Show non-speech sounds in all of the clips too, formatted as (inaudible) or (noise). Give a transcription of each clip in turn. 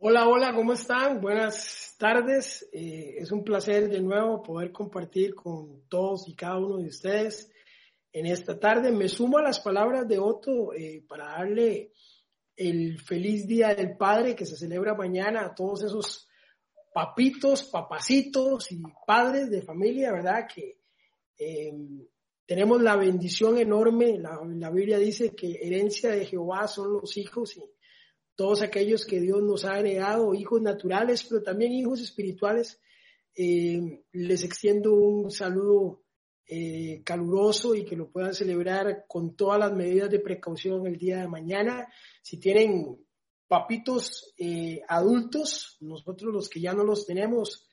Hola, hola, ¿cómo están? Buenas tardes. Eh, es un placer de nuevo poder compartir con todos y cada uno de ustedes en esta tarde. Me sumo a las palabras de Otto eh, para darle el feliz Día del Padre que se celebra mañana a todos esos papitos, papacitos y padres de familia, ¿verdad? Que eh, tenemos la bendición enorme. La, la Biblia dice que herencia de Jehová son los hijos y todos aquellos que Dios nos ha heredado, hijos naturales, pero también hijos espirituales. Eh, les extiendo un saludo eh, caluroso y que lo puedan celebrar con todas las medidas de precaución el día de mañana. Si tienen papitos eh, adultos, nosotros los que ya no los tenemos,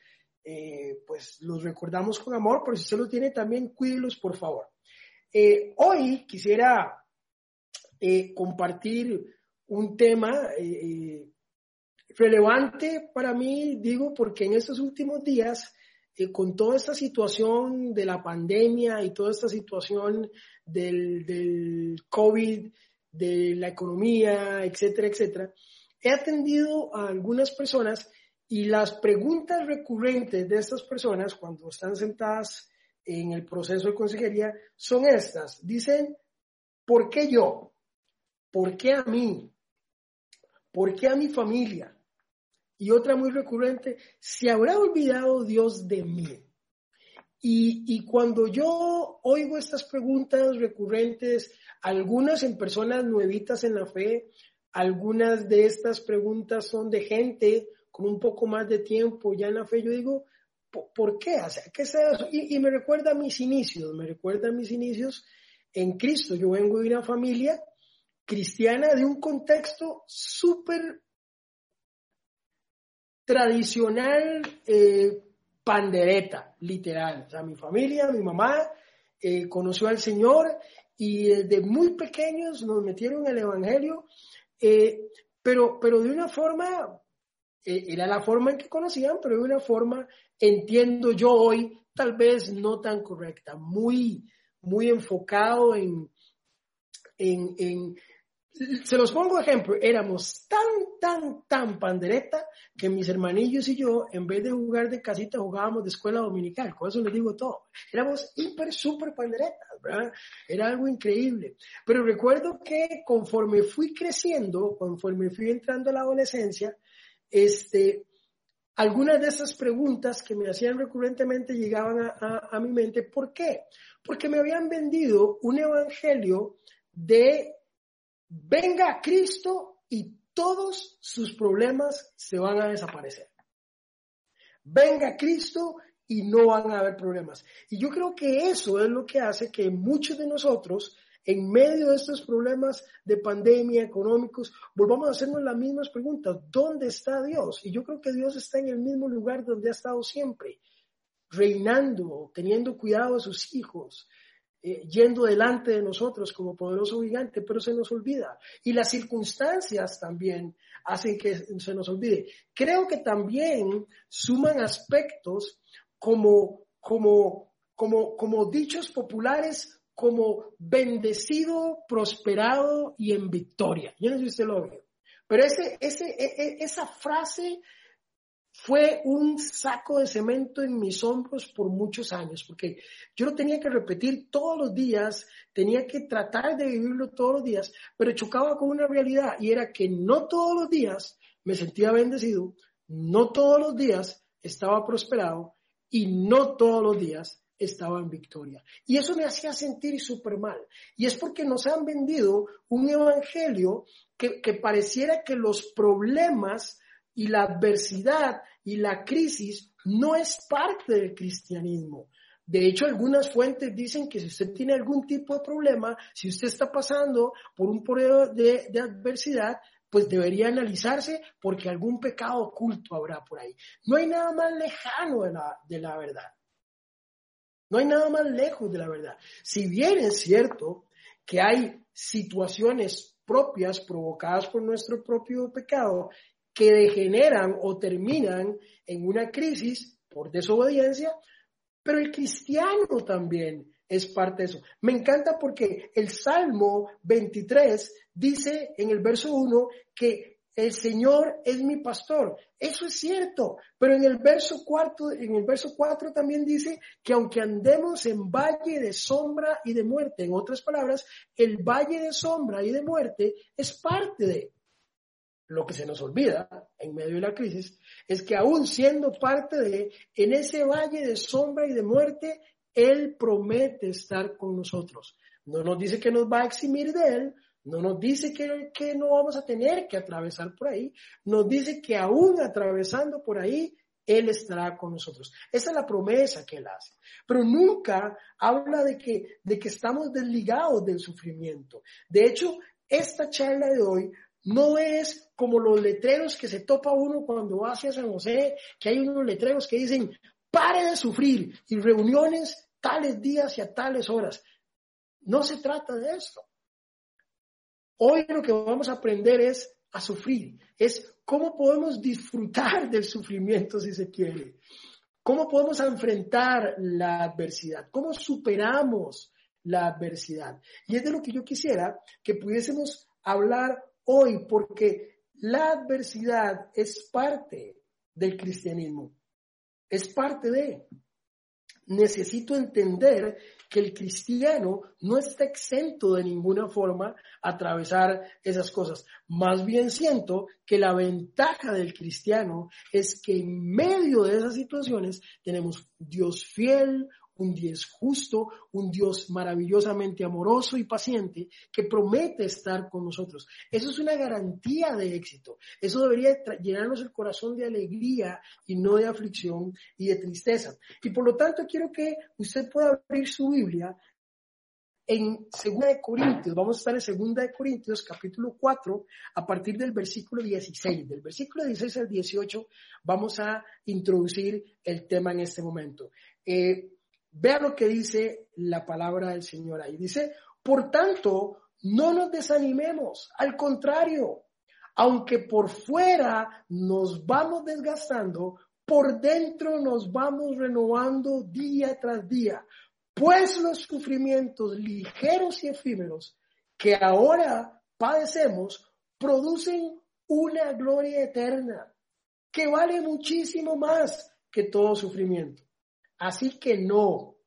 pues los recordamos con amor, pero si usted lo tiene también cuídelos, por favor. hoy quisiera compartir un tema eh, eh, relevante para mí, digo, porque en estos últimos días, eh, con toda esta situación de la pandemia y toda esta situación del, del COVID, de la economía, etcétera, etcétera, he atendido a algunas personas y las preguntas recurrentes de estas personas cuando están sentadas en el proceso de consejería son estas. Dicen, ¿por qué yo? ¿Por qué a mí? ¿Por qué a mi familia? Y otra muy recurrente, ¿se habrá olvidado Dios de mí? Y, cuando yo oigo estas preguntas recurrentes, algunas en personas nuevitas en la fe, algunas de estas preguntas son de gente con un poco más de tiempo ya en la fe, yo digo, ¿por qué? ¿qué sea eso? Y, y, me recuerda a mis inicios, me recuerda a mis inicios en Cristo. Yo vengo de una familia cristiana de un contexto súper tradicional eh, pandereta, literal. O sea, mi familia, mi mamá eh, conoció al Señor y desde muy pequeños nos metieron en el Evangelio, eh, pero, pero de una forma, era la forma en que conocían, pero de una forma, entiendo yo hoy, tal vez no tan correcta, muy, muy enfocado en, en, en se los pongo ejemplo, éramos tan, tan, tan pandereta que mis hermanillos y yo, en vez de jugar de casita, jugábamos de escuela dominical. Con eso les digo todo. Éramos hiper, súper panderetas, ¿verdad? Era algo increíble. Pero recuerdo que conforme fui creciendo, conforme fui entrando a la adolescencia, este, algunas de esas preguntas que me hacían recurrentemente llegaban a, a mi mente. ¿Por qué? Porque me habían vendido un evangelio de venga Cristo y todos sus problemas se van a desaparecer. Venga Cristo y no van a haber problemas. Y yo creo que eso es lo que hace que muchos de nosotros, en medio de estos problemas de pandemia económicos, volvamos a hacernos las mismas preguntas. ¿Dónde está Dios? Y yo creo que Dios está en el mismo lugar donde ha estado siempre, reinando, teniendo cuidado de sus hijos, eh, yendo delante de nosotros como poderoso gigante, pero se nos olvida. Y las circunstancias también hacen que se nos olvide. Creo que también suman aspectos como, como, como, como dichos populares como bendecido, prosperado y en victoria. Yo no sé si usted lo ve. Pero ese, ese, e, e, esa frase fue un saco de cemento en mis hombros por muchos años, porque yo lo tenía que repetir todos los días, tenía que tratar de vivirlo todos los días, pero chocaba con una realidad y era que no todos los días me sentía bendecido, no todos los días estaba prosperado y no todos los días estaba en victoria. Y eso me hacía sentir súper mal. Y es porque nos han vendido un evangelio que, que pareciera que los problemas y la adversidad y la crisis no es parte del cristianismo. De hecho, algunas fuentes dicen que si usted tiene algún tipo de problema, si usted está pasando por un periodo de, adversidad, pues debería analizarse porque algún pecado oculto habrá por ahí. No hay nada más lejano de la, de la verdad. No hay nada más lejos de la verdad. Si bien es cierto que hay situaciones propias provocadas por nuestro propio pecado que degeneran o terminan en una crisis por desobediencia, pero el cristiano también es parte de eso. Me encanta porque el Salmo 23 dice en el verso 1 que el Señor es mi pastor. Eso es cierto, pero en el verso cuarto, en el verso 4 también dice que aunque andemos en valle de sombra y de muerte, en otras palabras, el valle de sombra y de muerte es parte de lo que se nos olvida en medio de la crisis es que aún siendo parte de, en ese valle de sombra y de muerte, Él promete estar con nosotros. No nos dice que nos va a eximir de Él, no nos dice que, que no vamos a tener que atravesar por ahí, nos dice que aún atravesando por ahí, Él estará con nosotros. Esa es la promesa que Él hace. Pero nunca habla de que, de que estamos desligados del sufrimiento. De hecho, esta charla de hoy no es como los letreros que se topa uno cuando va hacia San José, que hay unos letreros que dicen, pare de sufrir y reuniones tales días y a tales horas. No se trata de esto. Hoy lo que vamos a aprender es a sufrir, es cómo podemos disfrutar (laughs) del sufrimiento si se quiere, cómo podemos enfrentar la adversidad, cómo superamos la adversidad. Y es de lo que yo quisiera que pudiésemos hablar hoy, porque la adversidad es parte del cristianismo, es parte de. Necesito entender que el cristiano no está exento de ninguna forma a atravesar esas cosas. Más bien siento que la ventaja del cristiano es que en medio de esas situaciones tenemos Dios fiel, un Dios justo, un Dios maravillosamente amoroso y paciente que promete estar con nosotros. Eso es una garantía de éxito. Eso debería llenarnos el corazón de alegría y no de aflicción y de tristeza. Y por lo tanto quiero que usted pueda abrir su Biblia en 2 de Corintios, vamos a estar en 2 de Corintios capítulo 4 a partir del versículo 16. Del versículo 16 al 18 vamos a introducir el tema en este momento. Eh, Vea lo que dice la palabra del Señor ahí. Dice, por tanto, no nos desanimemos, al contrario, aunque por fuera nos vamos desgastando, por dentro nos vamos renovando día tras día, pues los sufrimientos ligeros y efímeros que ahora padecemos producen una gloria eterna que vale muchísimo más que todo sufrimiento. Así que no,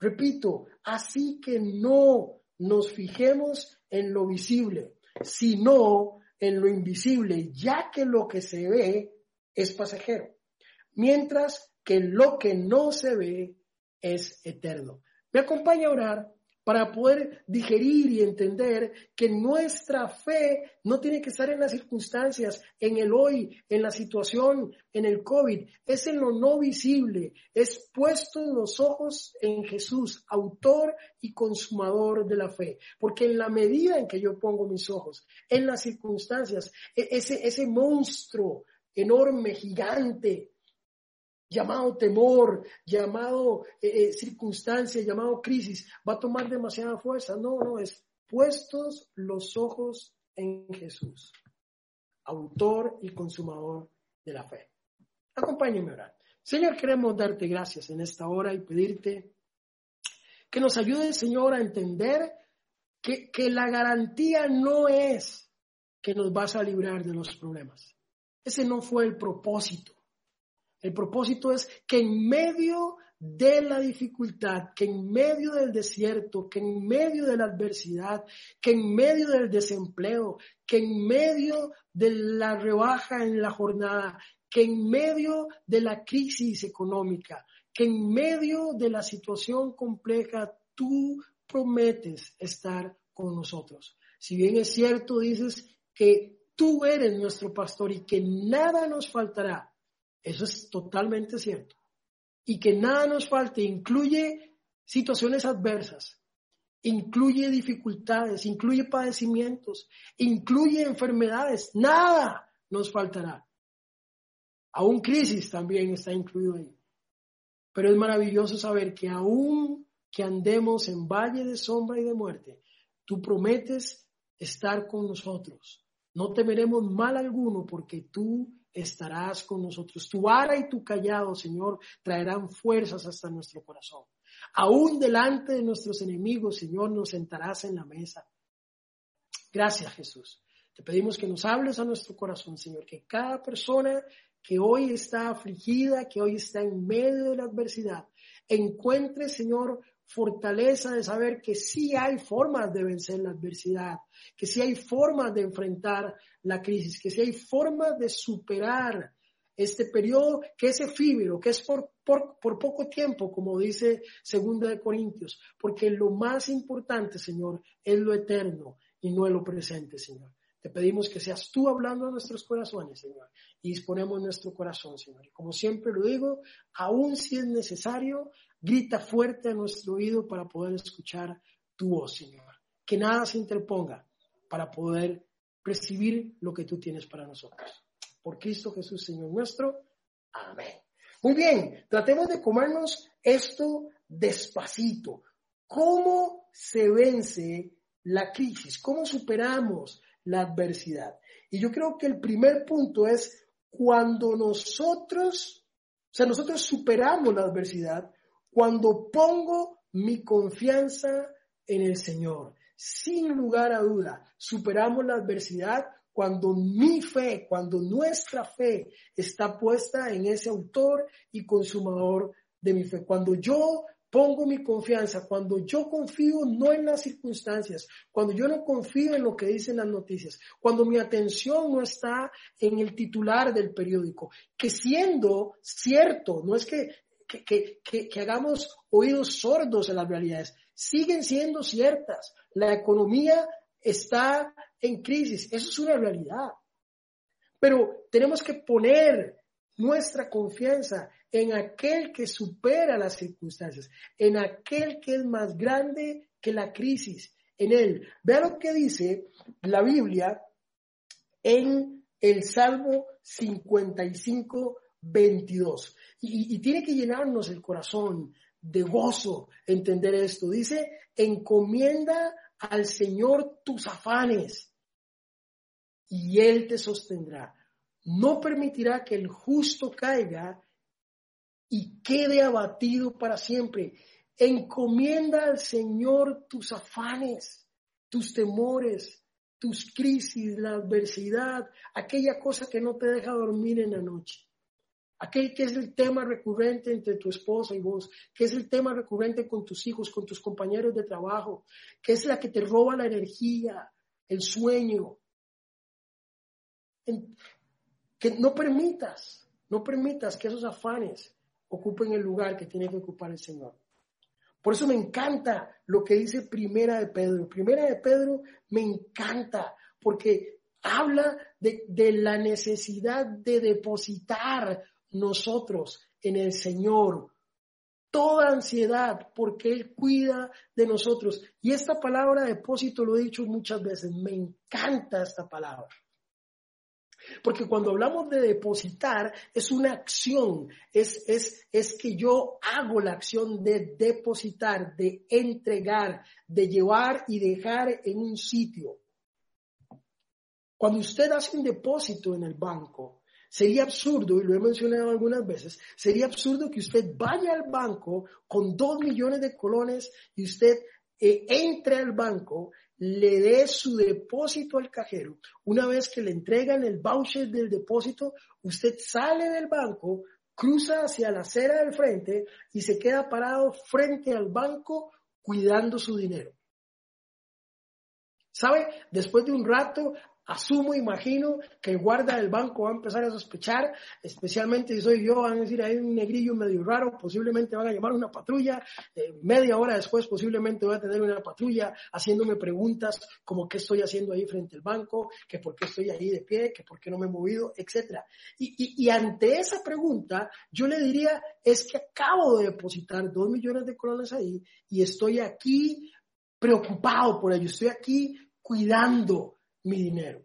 repito, así que no nos fijemos en lo visible, sino en lo invisible, ya que lo que se ve es pasajero, mientras que lo que no se ve es eterno. Me acompaña a orar para poder digerir y entender que nuestra fe no tiene que estar en las circunstancias, en el hoy, en la situación, en el COVID, es en lo no visible, es puesto los ojos en Jesús, autor y consumador de la fe, porque en la medida en que yo pongo mis ojos en las circunstancias, e-, ese, ese monstruo enorme, gigante, llamado temor, llamado eh, eh, circunstancia, llamado crisis, va a tomar demasiada fuerza. No, no, es puestos los ojos en Jesús, autor y consumador de la fe. Acompáñenme a. Señor, queremos darte gracias en esta hora y pedirte que nos ayude, Señor, a entender que, que la garantía no es que nos vas a librar de los problemas. Ese no fue el propósito. El propósito es que en medio de la dificultad, que en medio del desierto, que en medio de la adversidad, que en medio del desempleo, que en medio de la rebaja en la jornada, que en medio de la crisis económica, que en medio de la situación compleja, tú prometes estar con nosotros. Si bien es cierto, dices que tú eres nuestro pastor y que nada nos faltará, eso es totalmente cierto. Y que nada nos falte incluye situaciones adversas, incluye dificultades, incluye padecimientos, incluye enfermedades. Nada nos faltará. Aún crisis también está incluido ahí. Pero es maravilloso saber que aún que andemos en valle de sombra y de muerte, tú prometes estar con nosotros. No temeremos mal alguno porque tú estarás con nosotros. Tu vara y tu callado, Señor, traerán fuerzas hasta nuestro corazón. Aún delante de nuestros enemigos, Señor, nos sentarás en la mesa. Gracias, Jesús. Te pedimos que nos hables a nuestro corazón, Señor, que cada persona que hoy está afligida, que hoy está en medio de la adversidad, encuentre, Señor, fortaleza de saber que sí hay formas de vencer la adversidad, que sí hay formas de enfrentar la crisis, que sí hay formas de superar este periodo que es efímero, que es por, por, poco tiempo, como dice Segunda de Corintios, porque lo más importante, Señor, es lo eterno y no lo presente, Señor. Te pedimos que seas tú hablando a nuestros corazones, Señor, y disponemos nuestro corazón, Señor. Y como siempre lo digo, aún si es necesario, grita fuerte a nuestro oído para poder escuchar tu voz, Señor. Que nada se interponga para poder recibir lo que tú tienes para nosotros. Por Cristo Jesús, Señor nuestro. Amén. Muy bien, tratemos de comernos esto despacito. ¿Cómo se vence la crisis? ¿Cómo superamos la adversidad? Y yo creo que el primer punto es cuando nosotros, o sea, nosotros superamos la adversidad cuando pongo mi confianza en el Señor. Sin lugar a duda, superamos la adversidad cuando mi fe, cuando nuestra fe está puesta en ese autor y consumador de mi fe. Cuando yo pongo mi confianza, cuando yo confío no en las circunstancias, cuando yo no confío en lo que dicen las noticias, cuando mi atención no está en el titular del periódico, que siendo cierto, no es que, que, que, que hagamos oídos sordos a las realidades, siguen siendo ciertas. La economía está en crisis. Eso es una realidad. Pero tenemos que poner nuestra confianza en aquel que supera las circunstancias, en aquel que es más grande que la crisis, en él. Vea lo que dice la Biblia en el Salmo 55, 22. Y, tiene que llenarnos el corazón de gozo entender esto. Dice, encomienda al Señor tus afanes y Él te sostendrá. No permitirá que el justo caiga y quede abatido para siempre. Encomienda al Señor tus afanes, tus temores, tus crisis, la adversidad, aquella cosa que no te deja dormir en la noche. Aquel que es el tema recurrente entre tu esposa y vos, que es el tema recurrente con tus hijos, con tus compañeros de trabajo, que es la que te roba la energía, el sueño. Que no permitas, no permitas que esos afanes ocupen el lugar que tiene que ocupar el Señor. Por eso me encanta lo que dice Primera de Pedro. Primera de Pedro me encanta porque habla de, de la necesidad de depositar nosotros en el Señor toda ansiedad porque Él cuida de nosotros. Y esta palabra depósito lo he dicho muchas veces, me encanta esta palabra. Porque cuando hablamos de depositar, es una acción, es, es, es que yo hago la acción de depositar, de entregar, de llevar y dejar en un sitio. Cuando usted hace un depósito en el banco, Sería absurdo, y lo he mencionado algunas veces, sería absurdo que usted vaya al banco con dos millones de colones y usted eh, entre al banco, le dé su depósito al cajero. Una vez que le entregan el voucher del depósito, usted sale del banco, cruza hacia la acera del frente y se queda parado frente al banco cuidando su dinero. ¿Sabe? Después de un rato asumo, imagino que el guarda del banco va a empezar a sospechar, especialmente si soy yo, van a decir, hay un negrillo medio raro, posiblemente van a llamar una patrulla, eh, media hora después posiblemente voy a tener una patrulla haciéndome preguntas como qué estoy haciendo ahí frente al banco, que por qué estoy ahí de pie, que por qué no me he movido. Y, y ante esa pregunta, yo le diría, es que acabo de depositar dos millones de colones ahí y estoy aquí preocupado por ello, estoy aquí cuidando mi dinero.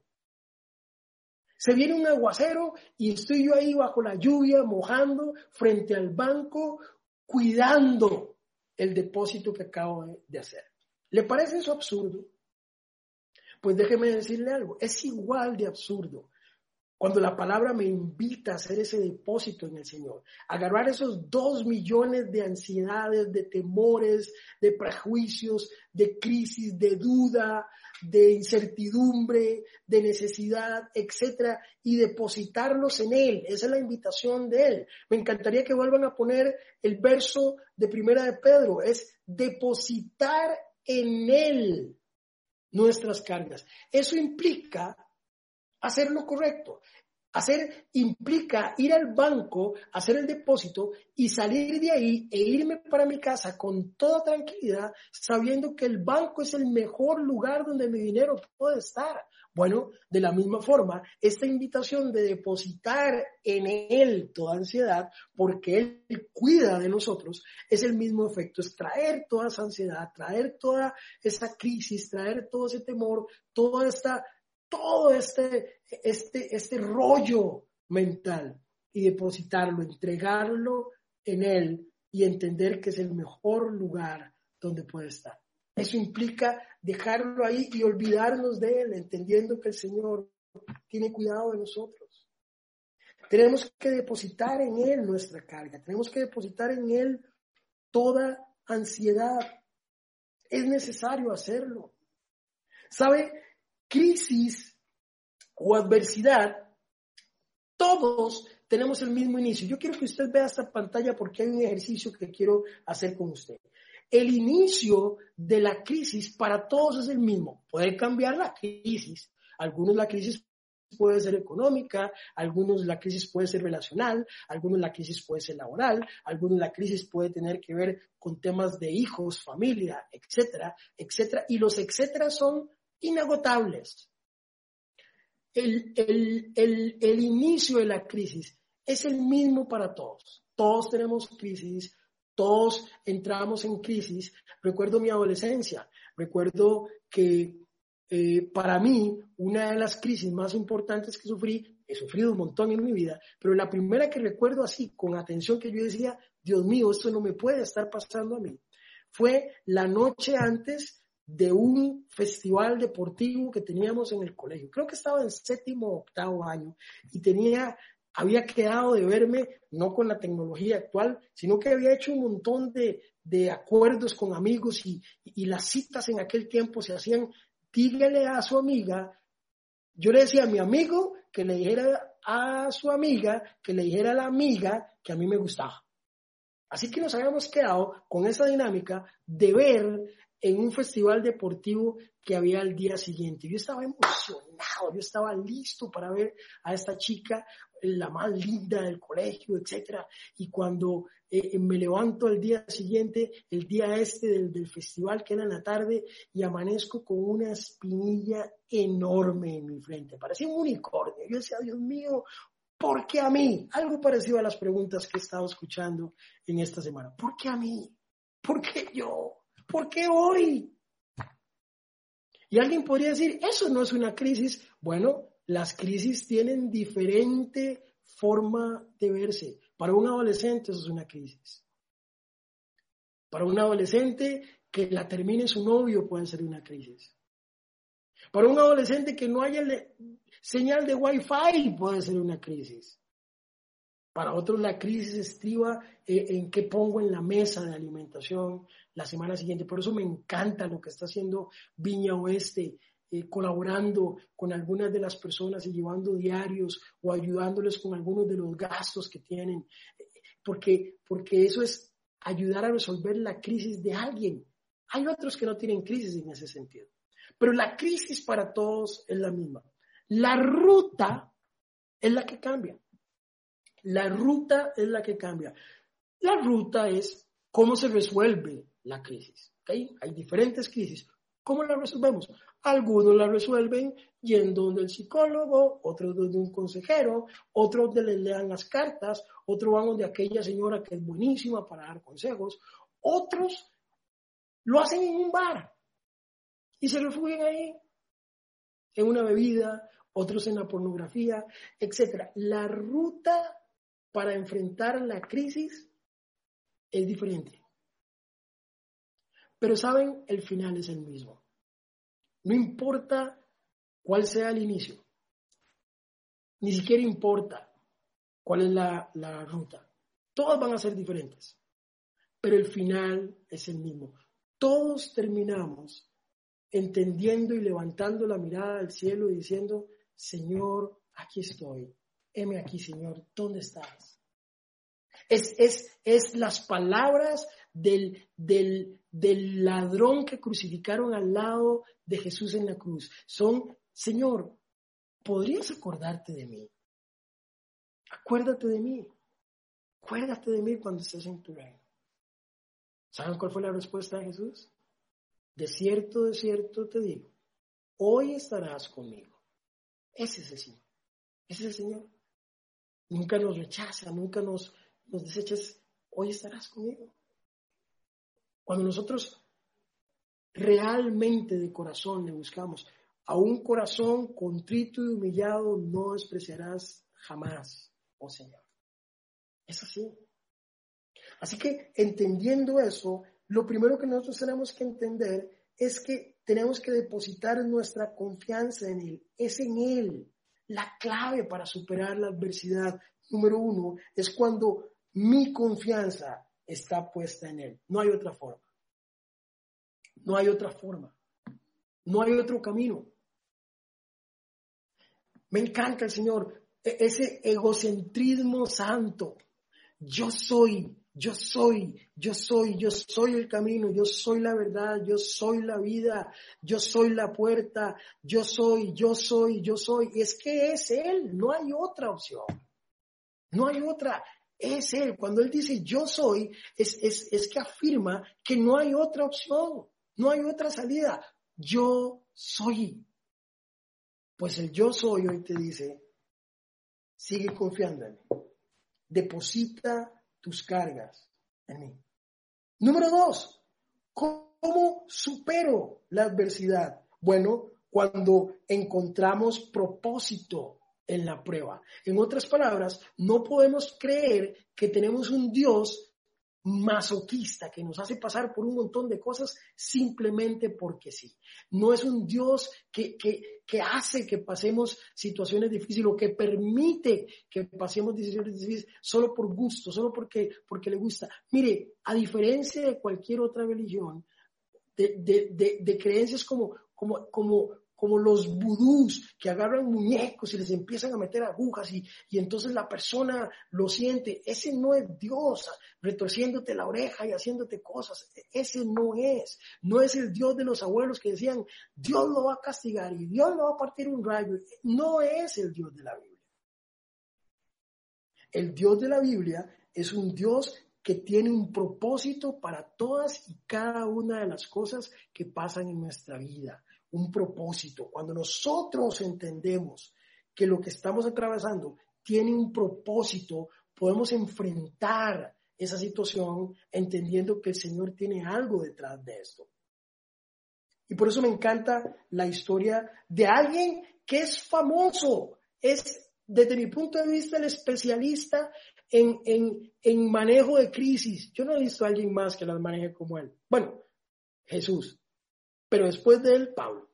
Se viene un aguacero y estoy yo ahí bajo la lluvia, mojando, frente al banco, cuidando el depósito que acabo de hacer. ¿Le parece eso absurdo? Pues déjeme decirle algo, es igual de absurdo cuando la palabra me invita a hacer ese depósito en el Señor, agarrar esos dos millones de ansiedades, de temores, de prejuicios, de crisis, de duda, de incertidumbre, de necesidad, etcétera, y depositarlos en Él. Esa es la invitación de Él. Me encantaría que vuelvan a poner el verso de Primera de Pedro, es depositar en Él nuestras cargas. Eso implica hacer lo correcto. Hacer implica ir al banco, hacer el depósito y salir de ahí e irme para mi casa con toda tranquilidad, sabiendo que el banco es el mejor lugar donde mi dinero puede estar. Bueno, de la misma forma, esta invitación de depositar en Él toda ansiedad, porque Él cuida de nosotros, es el mismo efecto, es traer toda esa ansiedad, traer toda esa crisis, traer todo ese temor, toda esta todo este, este, este rollo mental y depositarlo, entregarlo en él y entender que es el mejor lugar donde puede estar. Eso implica dejarlo ahí y olvidarnos de él, entendiendo que el Señor tiene cuidado de nosotros. Tenemos que depositar en él nuestra carga, tenemos que depositar en él toda ansiedad. Es necesario hacerlo. ¿Sabe? Crisis o adversidad, todos tenemos el mismo inicio. Yo quiero que usted vea esta pantalla porque hay un ejercicio que quiero hacer con usted. El inicio de la crisis para todos es el mismo. Puede cambiar la crisis. Algunos la crisis puede ser económica, algunos la crisis puede ser relacional, algunos la crisis puede ser laboral, algunos la crisis puede tener que ver con temas de hijos, familia, etcétera, etcétera. Y los etcétera son inagotables. El, el, inicio de la crisis es el mismo para todos. Todos tenemos crisis, todos entramos en crisis. Recuerdo mi adolescencia, recuerdo que eh, para mí una de las crisis más importantes que sufrí, he sufrido un montón en mi vida, pero la primera que recuerdo así, con atención que yo decía, Dios mío, esto no me puede estar pasando a mí, fue la noche antes de un festival deportivo que teníamos en el colegio. Creo que estaba en séptimo o octavo año y tenía, había quedado de verme, no con la tecnología actual, sino que había hecho un montón de, acuerdos con amigos y, y, las citas en aquel tiempo se hacían, dígale a su amiga, yo le decía a mi amigo que le dijera a su amiga, que le dijera a la amiga que a mí me gustaba. Así que nos habíamos quedado con esa dinámica de ver en un festival deportivo que había al día siguiente. Yo estaba emocionado, yo estaba listo para ver a esta chica, la más linda del colegio, etcétera. Y cuando eh, me levanto al día siguiente, el día este del, del, festival que era en la tarde, y amanezco con una espinilla enorme en mi frente. Parecía un unicornio. Yo decía, Dios mío, ¿por qué a mí? Algo parecido a las preguntas que he estado escuchando en esta semana. ¿Por qué a mí? ¿Por qué yo? ¿Por qué hoy? Y alguien podría decir, eso no es una crisis. Bueno, las crisis tienen diferente forma de verse. Para un adolescente eso es una crisis. Para un adolescente que la termine su novio puede ser una crisis. Para un adolescente que no haya señal de Wi-Fi puede ser una crisis. Para otros la crisis estriba eh, en qué pongo en la mesa de alimentación la semana siguiente. Por eso me encanta lo que está haciendo Viña Oeste, eh, colaborando con algunas de las personas y llevando diarios o ayudándoles con algunos de los gastos que tienen, porque, porque eso es ayudar a resolver la crisis de alguien. Hay otros que no tienen crisis en ese sentido, pero la crisis para todos es la misma. La ruta es la que cambia. La ruta es la que cambia. La ruta es cómo se resuelve la crisis. Hay diferentes crisis. ¿Cómo la resolvemos? Algunos la resuelven yendo donde el psicólogo, otros donde un consejero, otros donde les lean las cartas, otros van donde aquella señora que es buenísima para dar consejos, otros lo hacen en un bar y se refugian ahí, en una bebida, otros en la pornografía, etc. La ruta para enfrentar la crisis es diferente. Pero saben, el final es el mismo. No importa cuál sea el inicio. Ni siquiera importa cuál es la, la ruta. Todas van a ser diferentes, pero el final es el mismo. Todos terminamos entendiendo y levantando la mirada al cielo y diciendo, Señor, aquí estoy. Heme aquí, Señor, ¿dónde estás? Es, es, es las palabras del, del, del ladrón que crucificaron al lado de Jesús en la cruz. Son, Señor, ¿podrías acordarte de mí? Acuérdate de mí. Acuérdate de mí cuando estés en tu reino. ¿Saben cuál fue la respuesta de Jesús? De cierto, de cierto te digo, hoy estarás conmigo. Ese es el Señor. Ese es el Señor. Nunca nos rechaza, nunca nos, nos desechas. Hoy estarás conmigo. Cuando nosotros realmente de corazón le buscamos, a un corazón contrito y humillado no despreciarás jamás, oh Señor. Es así. Así que entendiendo eso, lo primero que nosotros tenemos que entender es que tenemos que depositar nuestra confianza en Él. Es en Él la clave para superar la adversidad. Número uno es cuando mi confianza está puesta en Él. No hay otra forma. No hay otra forma. No hay otro camino. Me encanta el Señor, e-, ese egocentrismo santo. Yo soy, yo soy, yo soy, yo soy el camino, yo soy la verdad, yo soy la vida, yo soy la puerta, yo soy, yo soy, yo soy. Y es que es Él, no hay otra opción. No hay otra. Es Él. Cuando Él dice yo soy, es, es, es que afirma que no hay otra opción, no hay otra salida. Yo soy. Pues el yo soy hoy te dice, sigue confiando en. Deposita tus cargas en mí. Número dos, ¿cómo supero la adversidad? Bueno, cuando encontramos propósito en la prueba. En otras palabras, no podemos creer que tenemos un Dios masoquista que nos hace pasar por un montón de cosas simplemente porque sí. No es un Dios que, que, que hace que pasemos situaciones difíciles o que permite que pasemos situaciones difíciles solo por gusto, solo porque, porque le gusta. Mire, a diferencia de cualquier otra religión, de, de, de, de creencias como, como, como, como los vudús que agarran muñecos y les empiezan a meter agujas y, y, entonces la persona lo siente. Ese no es Dios retorciéndote la oreja y haciéndote cosas. Ese no es. No es el Dios de los abuelos que decían, Dios lo va a castigar y Dios lo va a partir un rayo. No es el Dios de la Biblia. El Dios de la Biblia es un Dios que tiene un propósito para todas y cada una de las cosas que pasan en nuestra vida un propósito. Cuando nosotros entendemos que lo que estamos atravesando tiene un propósito, podemos enfrentar esa situación entendiendo que el Señor tiene algo detrás de esto. Y por eso me encanta la historia de alguien que es famoso, es desde mi punto de vista el especialista en, en, en manejo de crisis. Yo no he visto a alguien más que las maneje como él. Bueno, Jesús, pero después de él, Pablo.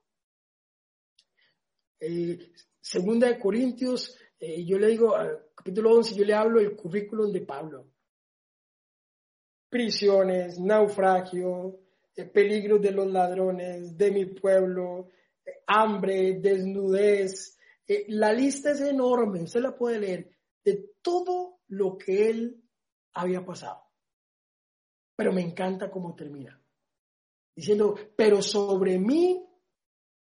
Eh, segunda de Corintios, eh, yo le digo, capítulo 11, yo le hablo el currículum de Pablo. Prisiones, naufragio, eh, peligros de los ladrones, de mi pueblo, hambre, desnudez. la lista es enorme, usted la puede leer, de todo lo que él había pasado. Pero me encanta cómo termina diciendo, pero sobre mí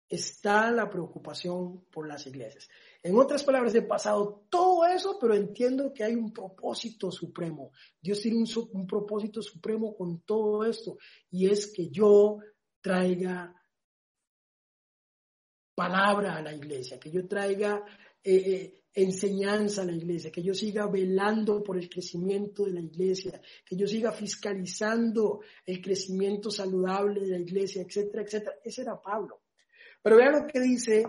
está la preocupación por las iglesias. En otras palabras, he pasado todo eso, pero entiendo que hay un propósito supremo. Dios tiene un, propósito supremo con todo esto, y es que yo traiga palabra a la iglesia, que yo traiga eh, eh, enseñanza a la iglesia, que yo siga velando por el crecimiento de la iglesia, que yo siga fiscalizando el crecimiento saludable de la iglesia, etcétera, etcétera. Ese era Pablo. Pero vean lo que dice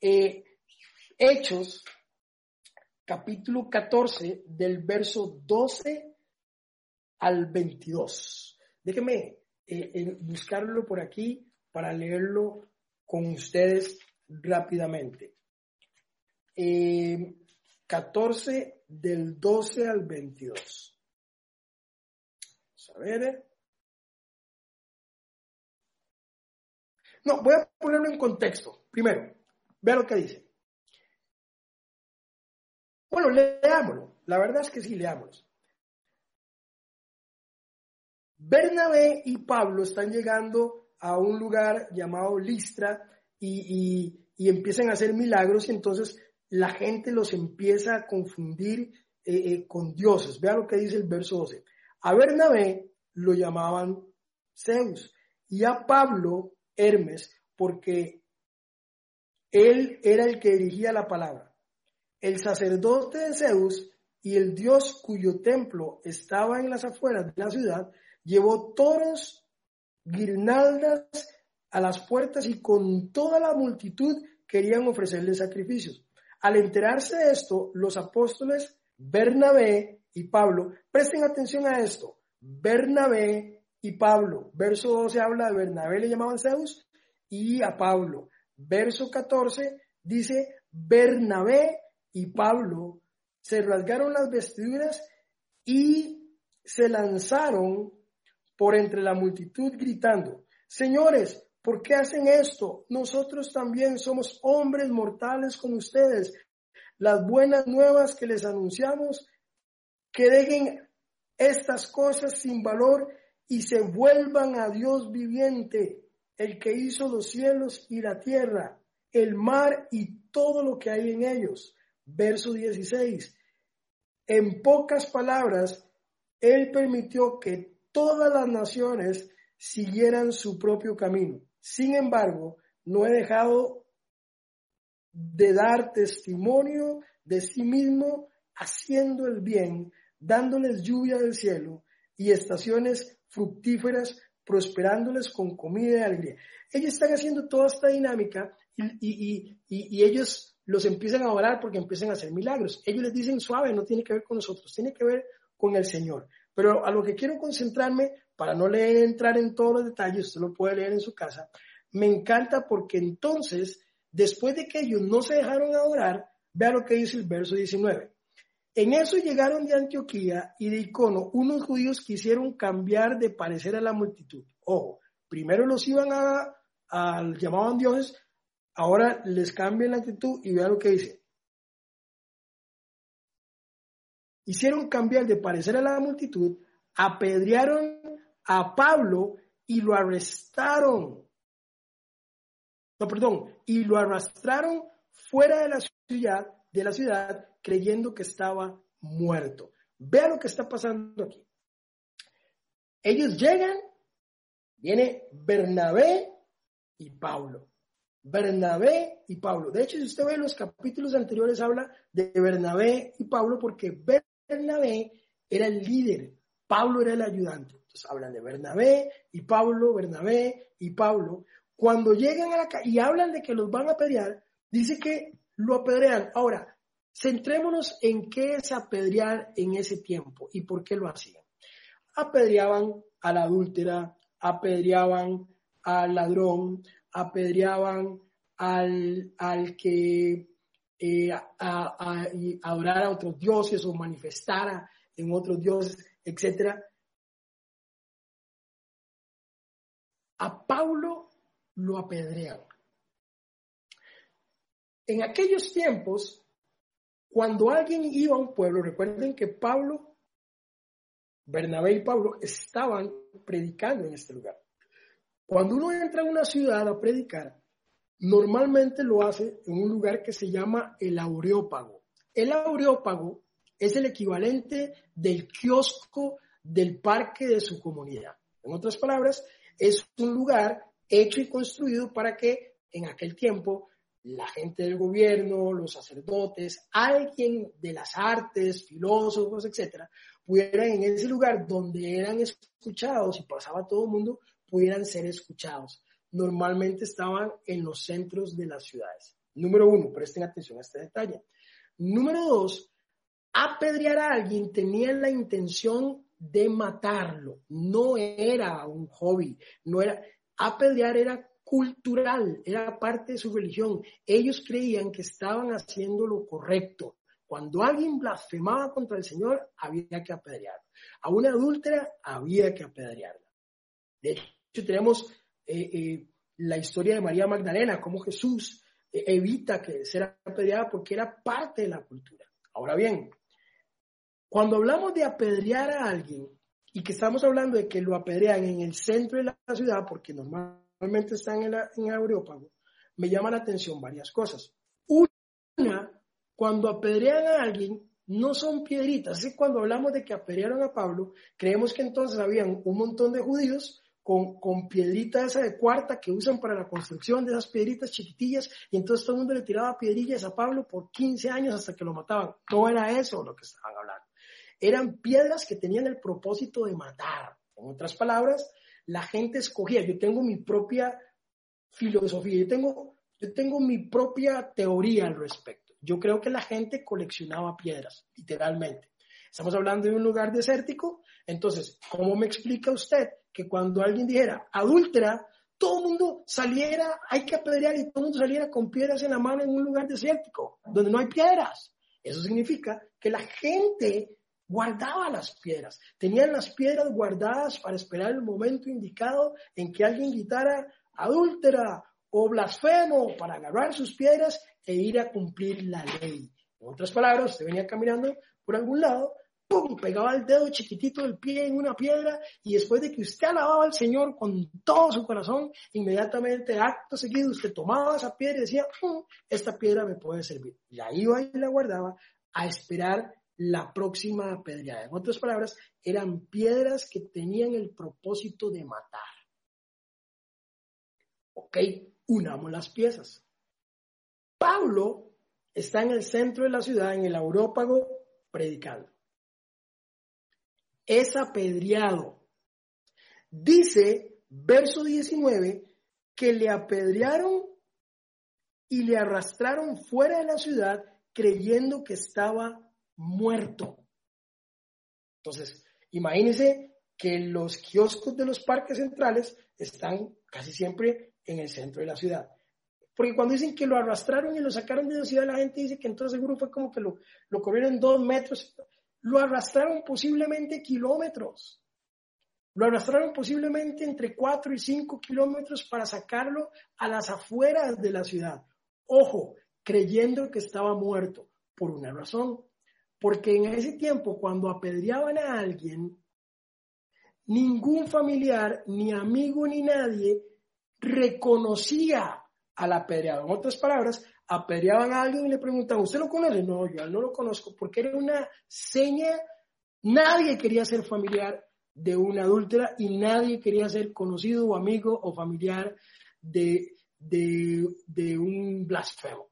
eh, Hechos, capítulo 14, del verso 12 al 22. Déjenme eh, buscarlo por aquí para leerlo con ustedes rápidamente. 14 eh, del 12 al 22. Vamos a ver. No, voy a ponerlo en contexto. Primero, vea lo que dice. Bueno, leámoslo. La verdad es que sí, leámoslo. Bernabé y Pablo están llegando a un lugar llamado Listra y, empiezan a hacer milagros y entonces la gente los empieza a confundir eh, eh, con dioses. Vea lo que dice el verso 12. A Bernabé lo llamaban Zeus y a Pablo Hermes porque él era el que dirigía la palabra. El sacerdote de Zeus y el dios cuyo templo estaba en las afueras de la ciudad llevó toros, guirnaldas a las puertas y con toda la multitud querían ofrecerle sacrificios. Al enterarse de esto, los apóstoles Bernabé y Pablo, presten atención a esto, Bernabé y Pablo, verso 12 habla de Bernabé le llamaban Zeus y a Pablo, verso 14 dice Bernabé y Pablo se rasgaron las vestiduras y se lanzaron por entre la multitud gritando, Señores, ¿por qué hacen esto? Nosotros también somos hombres mortales como ustedes. Las buenas nuevas que les anunciamos, que dejen estas cosas sin valor y se vuelvan a Dios viviente, el que hizo los cielos y la tierra, el mar y todo lo que hay en ellos. Verso 16. En pocas palabras, Él permitió que todas las naciones siguieran su propio camino. Sin embargo, no he dejado de dar testimonio de sí mismo haciendo el bien, dándoles lluvia del cielo y estaciones fructíferas, prosperándoles con comida y alegría. Ellos están haciendo toda esta dinámica y, y ellos los empiezan a orar porque empiezan a hacer milagros. Ellos les dicen suave, no tiene que ver con nosotros, tiene que ver con el Señor. Pero a lo que quiero concentrarme, para no leer, entrar en todos los detalles, usted lo puede leer en su casa, me encanta porque entonces, después de que ellos no se dejaron adorar, vea lo que dice el verso 19. En eso llegaron de Antioquía y de Icono unos judíos quisieron cambiar de parecer a la multitud. Ojo, primero los iban a, a llamaban dioses, ahora les cambian la actitud y vea lo que dice. hicieron cambiar de parecer a la multitud, apedrearon a Pablo y lo arrestaron. No, perdón, y lo arrastraron fuera de la ciudad, de la ciudad, creyendo que estaba muerto. Vea lo que está pasando aquí. Ellos llegan, viene Bernabé y Pablo. Bernabé y Pablo. De hecho, si usted ve los capítulos anteriores, habla de Bernabé y Pablo porque Bernabé era el líder, Pablo era el ayudante. Entonces hablan de Bernabé y Pablo, Bernabé y Pablo. Cuando llegan a la y hablan de que los van a apedrear, dice que lo apedrean. Ahora, centrémonos en qué es apedrear en ese tiempo y por qué lo hacían. Apedreaban a la adúltera, apedreaban al ladrón, apedreaban al, al que eh, a, adorar a otros dioses o manifestara en otros dioses, etc. A Pablo lo apedrean. En aquellos tiempos, cuando alguien iba a un pueblo, recuerden que Pablo, Bernabé y Pablo estaban predicando en este lugar. Cuando uno entra a una ciudad a predicar, normalmente lo hace en un lugar que se llama el aureópago. El aureópago es el equivalente del kiosco del parque de su comunidad. En otras palabras, es un lugar hecho y construido para que en aquel tiempo la gente del gobierno, los sacerdotes, alguien de las artes, filósofos, etcétera, pudieran en ese lugar donde eran escuchados y pasaba todo el mundo, pudieran ser escuchados normalmente estaban en los centros de las ciudades. Número uno, presten atención a este detalle. Número dos, apedrear a alguien tenía la intención de matarlo. No era un hobby, no era, apedrear era cultural, era parte de su religión. Ellos creían que estaban haciendo lo correcto. Cuando alguien blasfemaba contra el Señor, había que apedrearlo. A una adúltera había que apedrearla. De hecho, tenemos eh, eh, la historia de María Magdalena, cómo Jesús eh, evita que sea apedreada porque era parte de la cultura. Ahora bien, cuando hablamos de apedrear a alguien y que estamos hablando de que lo apedrean en el centro de la ciudad, porque normalmente están en, en Areópago, me llama la atención varias cosas. Una, cuando apedrean a alguien, no son piedritas. Así cuando hablamos de que apedrearon a Pablo, creemos que entonces habían un montón de judíos con, con piedritas esa de cuarta que usan para la construcción de esas piedritas chiquitillas y entonces todo el mundo le tiraba piedrillas a Pablo por 15 años hasta que lo mataban. No era eso lo que estaban hablando. Eran piedras que tenían el propósito de matar. En otras palabras, la gente escogía. Yo tengo mi propia filosofía, yo tengo, yo tengo mi propia teoría al respecto. Yo creo que la gente coleccionaba piedras, literalmente. Estamos hablando de un lugar desértico, entonces, ¿cómo me explica usted que cuando alguien dijera adúltera, todo el mundo saliera, hay que apedrear y todo el mundo saliera con piedras en la mano en un lugar desértico, donde no hay piedras? Eso significa que la gente guardaba las piedras, tenían las piedras guardadas para esperar el momento indicado en que alguien gritara adúltera o blasfemo para agarrar sus piedras e ir a cumplir la ley. En otras palabras, usted venía caminando por algún lado, ¡pum! pegaba el dedo chiquitito del pie en una piedra y después de que usted alababa al Señor con todo su corazón, inmediatamente, acto seguido, usted tomaba esa piedra y decía, mm, esta piedra me puede servir. La iba y la guardaba a esperar la próxima apedreada. En otras palabras, eran piedras que tenían el propósito de matar. Ok, unamos las piezas. Pablo está en el centro de la ciudad, en el Aurópago, predicando. Es apedreado. Dice, verso 19, que le apedrearon y le arrastraron fuera de la ciudad creyendo que estaba muerto. Entonces, imagínense que los kioscos de los parques centrales están casi siempre en el centro de la ciudad. Porque cuando dicen que lo arrastraron y lo sacaron de la ciudad, la gente dice que entonces seguro fue como que lo, lo corrieron dos metros. Lo arrastraron posiblemente kilómetros. Lo arrastraron posiblemente entre cuatro y cinco kilómetros para sacarlo a las afueras de la ciudad. Ojo, creyendo que estaba muerto por una razón. Porque en ese tiempo, cuando apedreaban a alguien, ningún familiar, ni amigo, ni nadie reconocía al apedreado. En otras palabras, apedreaban a alguien y le preguntaban, ¿usted lo conoce? No, yo no lo conozco, porque era una seña, nadie quería ser familiar de una adúltera y nadie quería ser conocido o amigo o familiar de, de, de un blasfemo.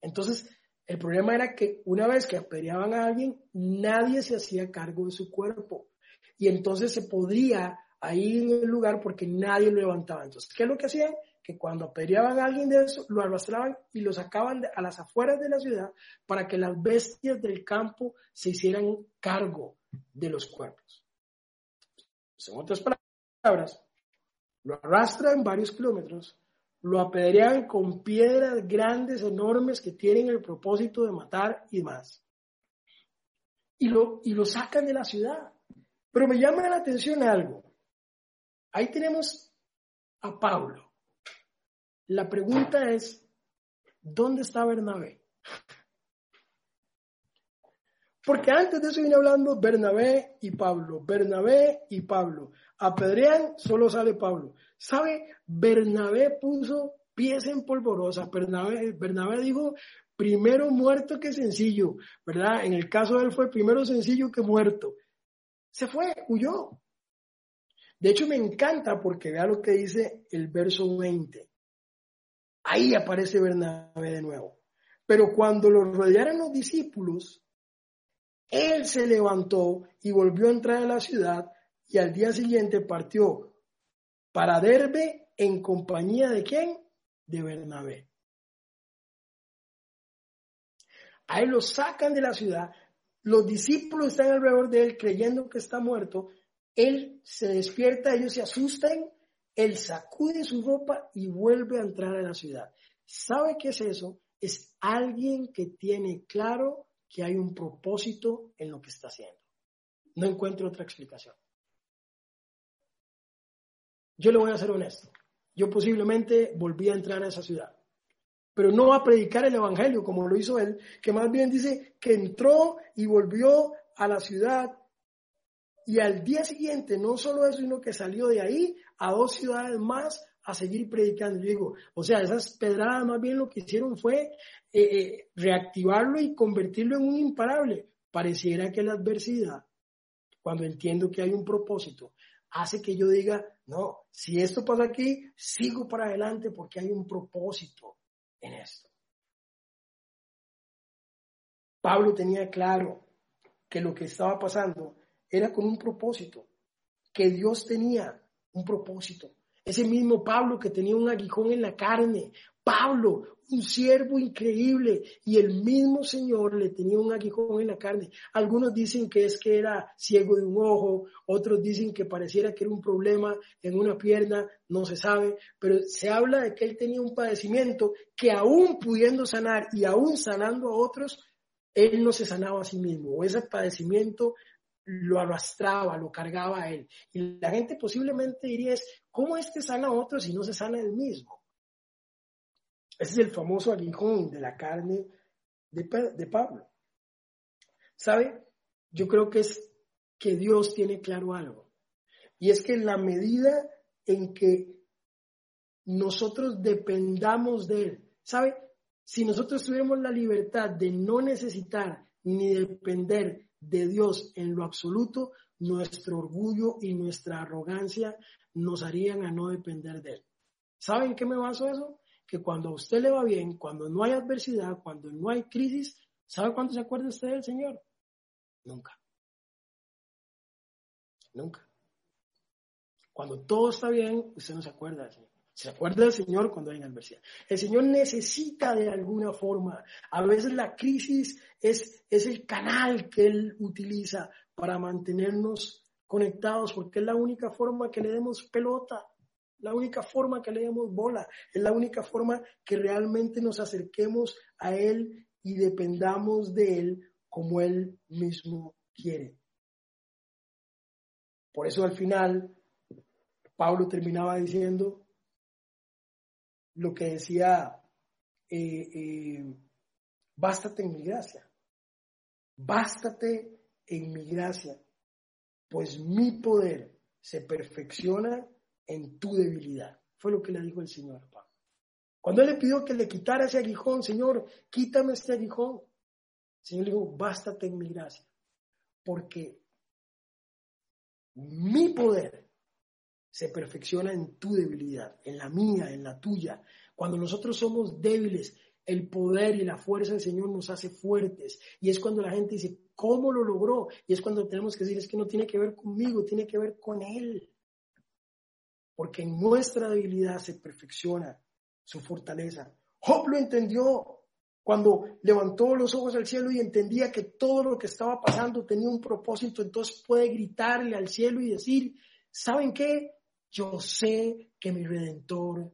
Entonces, el problema era que una vez que apedreaban a alguien, nadie se hacía cargo de su cuerpo. Y entonces se podría ir en el lugar porque nadie lo levantaba. Entonces, ¿qué es lo que hacían? Que cuando apedreaban a alguien de eso, lo arrastraban y lo sacaban a las afueras de la ciudad para que las bestias del campo se hicieran cargo de los cuerpos. En otras palabras, lo arrastran varios kilómetros lo apedrean con piedras grandes, enormes, que tienen el propósito de matar y más. Y lo, y lo sacan de la ciudad. Pero me llama la atención algo. Ahí tenemos a Pablo. La pregunta es, ¿dónde está Bernabé? Porque antes de eso viene hablando Bernabé y Pablo, Bernabé y Pablo. Apedrean, solo sale Pablo. ¿Sabe? Bernabé puso pies en polvorosa. Bernabé, Bernabé dijo, primero muerto que sencillo, ¿verdad? En el caso de él fue primero sencillo que muerto. Se fue, huyó. De hecho, me encanta porque vea lo que dice el verso 20. Ahí aparece Bernabé de nuevo. Pero cuando lo rodearon los discípulos, él se levantó y volvió a entrar a la ciudad y al día siguiente partió para Derbe en compañía de quién? De Bernabé. Ahí lo sacan de la ciudad, los discípulos están alrededor de él creyendo que está muerto, él se despierta, ellos se asustan él sacude su ropa y vuelve a entrar a la ciudad. ¿Sabe qué es eso? Es alguien que tiene claro que hay un propósito en lo que está haciendo. No encuentro otra explicación. Yo le voy a ser honesto. Yo posiblemente volví a entrar a esa ciudad, pero no a predicar el Evangelio como lo hizo él, que más bien dice que entró y volvió a la ciudad y al día siguiente no solo eso, sino que salió de ahí a dos ciudades más a seguir predicando. digo, o sea, esas pedradas más bien lo que hicieron fue eh, eh, reactivarlo y convertirlo en un imparable. Pareciera que la adversidad, cuando entiendo que hay un propósito, hace que yo diga, no, si esto pasa aquí, sigo para adelante porque hay un propósito en esto. Pablo tenía claro que lo que estaba pasando era con un propósito, que Dios tenía un propósito. Ese mismo Pablo que tenía un aguijón en la carne, Pablo, un siervo increíble, y el mismo Señor le tenía un aguijón en la carne. Algunos dicen que es que era ciego de un ojo, otros dicen que pareciera que era un problema en una pierna, no se sabe, pero se habla de que él tenía un padecimiento que aún pudiendo sanar y aún sanando a otros, él no se sanaba a sí mismo, o ese padecimiento lo arrastraba, lo cargaba a él. Y la gente posiblemente diría es, ¿cómo es que sana a otro si no se sana él mismo? Ese es el famoso aguijón de la carne de, de Pablo. ¿Sabe? Yo creo que es que Dios tiene claro algo. Y es que en la medida en que nosotros dependamos de Él, ¿sabe? Si nosotros tuviéramos la libertad de no necesitar ni depender de Dios en lo absoluto, nuestro orgullo y nuestra arrogancia nos harían a no depender de Él. ¿Saben qué me baso eso? Que cuando a usted le va bien, cuando no hay adversidad, cuando no hay crisis, ¿sabe cuánto se acuerda usted del Señor? Nunca. Nunca. Cuando todo está bien, usted no se acuerda del Señor. Se acuerda del Señor cuando hay adversidad. El Señor necesita de alguna forma. A veces la crisis es, es el canal que Él utiliza para mantenernos conectados, porque es la única forma que le demos pelota, la única forma que le demos bola, es la única forma que realmente nos acerquemos a Él y dependamos de Él como Él mismo quiere. Por eso al final Pablo terminaba diciendo, lo que decía, eh, eh, bástate en mi gracia, bástate en mi gracia, pues mi poder se perfecciona en tu debilidad. Fue lo que le dijo el Señor Pablo. Cuando él le pidió que le quitara ese aguijón, Señor, quítame este aguijón. El Señor le dijo, bástate en mi gracia, porque mi poder se perfecciona en tu debilidad, en la mía, en la tuya. Cuando nosotros somos débiles, el poder y la fuerza del Señor nos hace fuertes. Y es cuando la gente dice, ¿cómo lo logró? Y es cuando tenemos que decir, es que no tiene que ver conmigo, tiene que ver con Él. Porque en nuestra debilidad se perfecciona su fortaleza. Job lo entendió cuando levantó los ojos al cielo y entendía que todo lo que estaba pasando tenía un propósito, entonces puede gritarle al cielo y decir, ¿saben qué? yo sé que mi redentor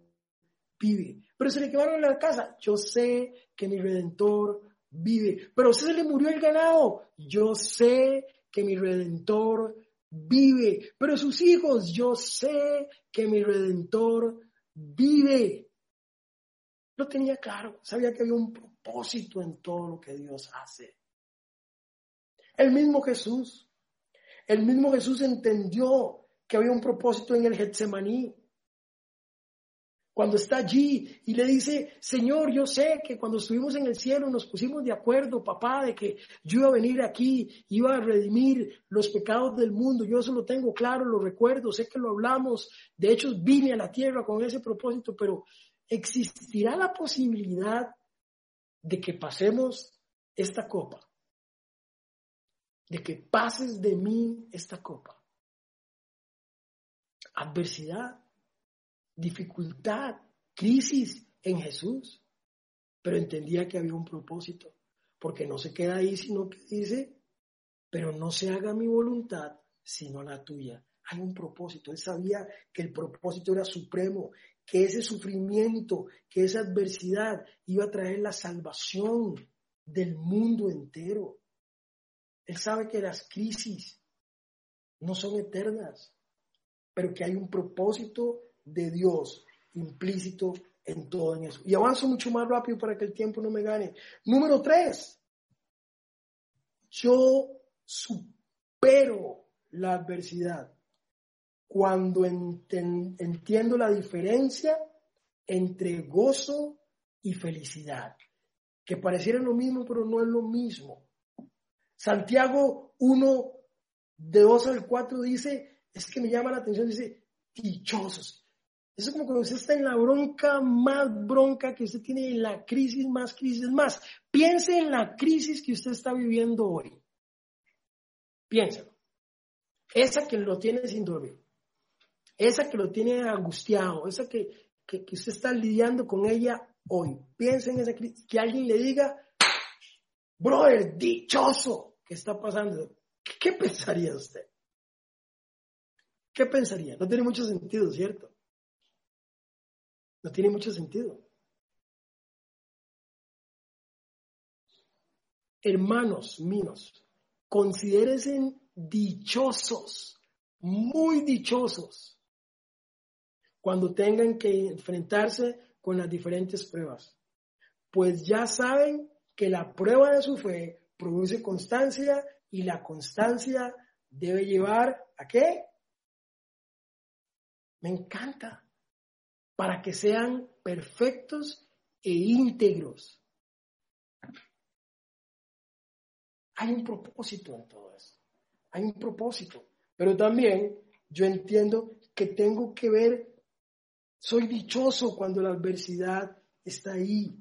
vive. Pero se le quemaron la casa, yo sé que mi redentor vive. Pero se le murió el ganado, yo sé que mi redentor vive. Pero sus hijos, yo sé que mi redentor vive. Lo tenía claro, sabía que había un propósito en todo lo que Dios hace. El mismo Jesús, el mismo Jesús entendió que había un propósito en el Getsemaní. Cuando está allí y le dice, Señor, yo sé que cuando estuvimos en el cielo nos pusimos de acuerdo, papá, de que yo iba a venir aquí, iba a redimir los pecados del mundo. Yo eso lo tengo claro, lo recuerdo, sé que lo hablamos. De hecho, vine a la tierra con ese propósito, pero ¿existirá la posibilidad de que pasemos esta copa? De que pases de mí esta copa adversidad, dificultad, crisis en Jesús, pero entendía que había un propósito, porque no se queda ahí, sino que dice, pero no se haga mi voluntad, sino la tuya. hay un propósito. Él sabía que el propósito era supremo, que ese sufrimiento, que esa adversidad iba a traer la salvación del mundo entero. Él sabe que las crisis no son eternas, pero que hay un propósito de Dios implícito en todo en eso. Y avanzo mucho más rápido para que el tiempo no me gane. Número tres, yo supero la adversidad cuando entiendo la diferencia entre gozo y felicidad, que pareciera lo mismo, pero no es lo mismo. Santiago 1, de 2 al 4 dice, es que me llama la atención, dice, dichosos. Eso es como cuando usted está en la bronca más bronca que usted tiene, en la crisis más crisis más. Piense en la crisis que usted está viviendo hoy. Piénselo. Esa que lo tiene sin dormir. Esa que lo tiene angustiado. Esa que, que, usted está lidiando con ella hoy. Piense en esa crisis. Que alguien le diga, brother, dichoso, ¿qué está pasando? ¿Qué pensaría usted? ¿Qué pensaría? No tiene mucho sentido, ¿cierto? Tiene mucho sentido. Hermanos míos, considérense dichosos, muy dichosos, cuando tengan que enfrentarse con las diferentes pruebas. Pues ya saben que la prueba de su fe produce constancia y la constancia debe llevar a qué? Me encanta. Para que sean perfectos e íntegros. Hay un propósito en todo esto. Hay un propósito. Pero también yo entiendo que tengo que ver, soy dichoso cuando la adversidad está ahí.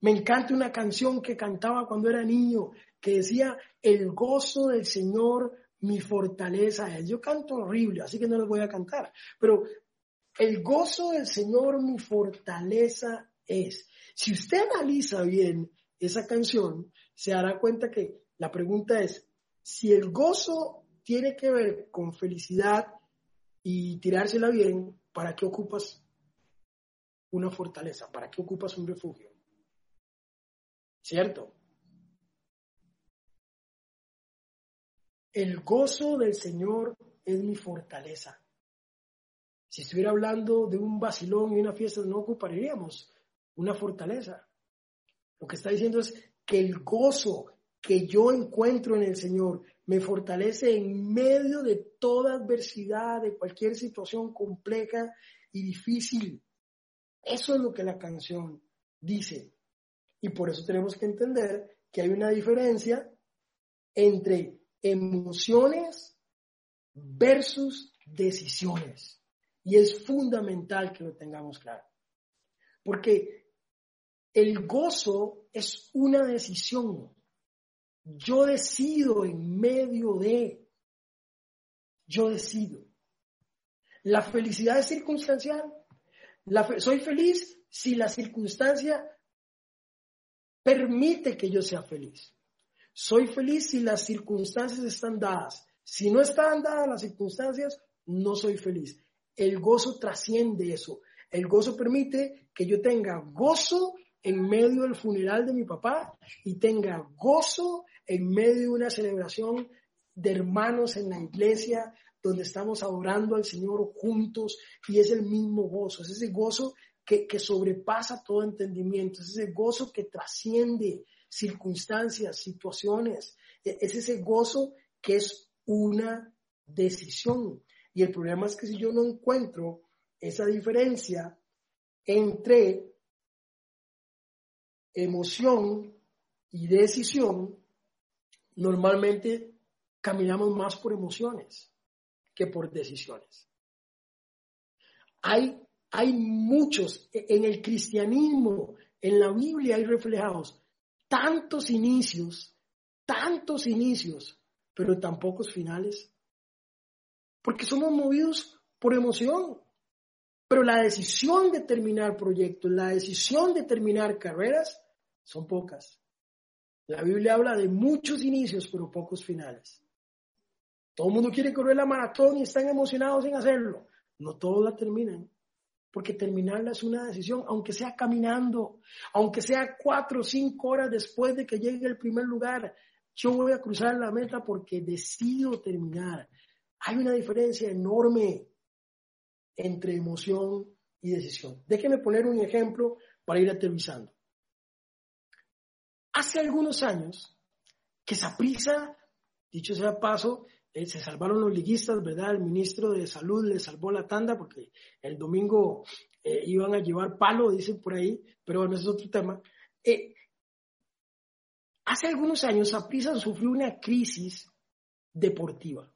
Me encanta una canción que cantaba cuando era niño, que decía, el gozo del Señor, mi fortaleza es. Yo canto horrible, así que no les voy a cantar, pero el gozo del Señor, mi fortaleza es. Si usted analiza bien esa canción, se dará cuenta que la pregunta es, si el gozo tiene que ver con felicidad y tirársela bien, ¿para qué ocupas una fortaleza? ¿Para qué ocupas un refugio? ¿Cierto? El gozo del Señor es mi fortaleza. Si estuviera hablando de un vacilón y una fiesta, no ocuparíamos una fortaleza. Lo que está diciendo es que el gozo que yo encuentro en el Señor me fortalece en medio de toda adversidad, de cualquier situación compleja y difícil. Eso es lo que la canción dice. Y por eso tenemos que entender que hay una diferencia entre emociones versus decisiones. Y es fundamental que lo tengamos claro. Porque el gozo es una decisión. Yo decido en medio de, yo decido. La felicidad es circunstancial. soy feliz si la circunstancia permite que yo sea feliz. Soy feliz si las circunstancias están dadas. Si no están dadas las circunstancias, no soy feliz. El gozo trasciende eso. El gozo permite que yo tenga gozo en medio del funeral de mi papá y tenga gozo en medio de una celebración de hermanos en la iglesia donde estamos adorando al Señor juntos y es el mismo gozo, es ese gozo que, que sobrepasa todo entendimiento, es ese gozo que trasciende circunstancias, situaciones. E-, es ese gozo que es una decisión. Y el problema es que si yo no encuentro esa diferencia entre emoción y decisión, normalmente caminamos más por emociones que por decisiones. Hay, hay muchos, e-, en el cristianismo, en la Biblia hay reflejados tantos inicios, tantos inicios, pero tan pocos finales. Porque somos movidos por emoción. Pero la decisión de terminar proyectos, la decisión de terminar carreras, son pocas. La Biblia habla de muchos inicios, pero pocos finales. Todo el mundo quiere correr la maratón y están emocionados en hacerlo. No todos la terminan, porque terminarla es una decisión, aunque sea caminando, aunque sea cuatro o cinco horas después de que llegue el primer lugar. Yo voy a cruzar la meta porque decido terminar. Hay una diferencia enorme entre emoción y decisión. Déjeme poner un ejemplo para ir aterrizando. Hace algunos años que prisa, dicho sea paso, eh, se salvaron los liguistas, ¿verdad? El ministro de Salud le salvó la tanda porque el domingo eh, iban a llevar palo, dicen por ahí, pero bueno, ese es otro tema. Eh, hace algunos años Saprissa sufrió una crisis deportiva.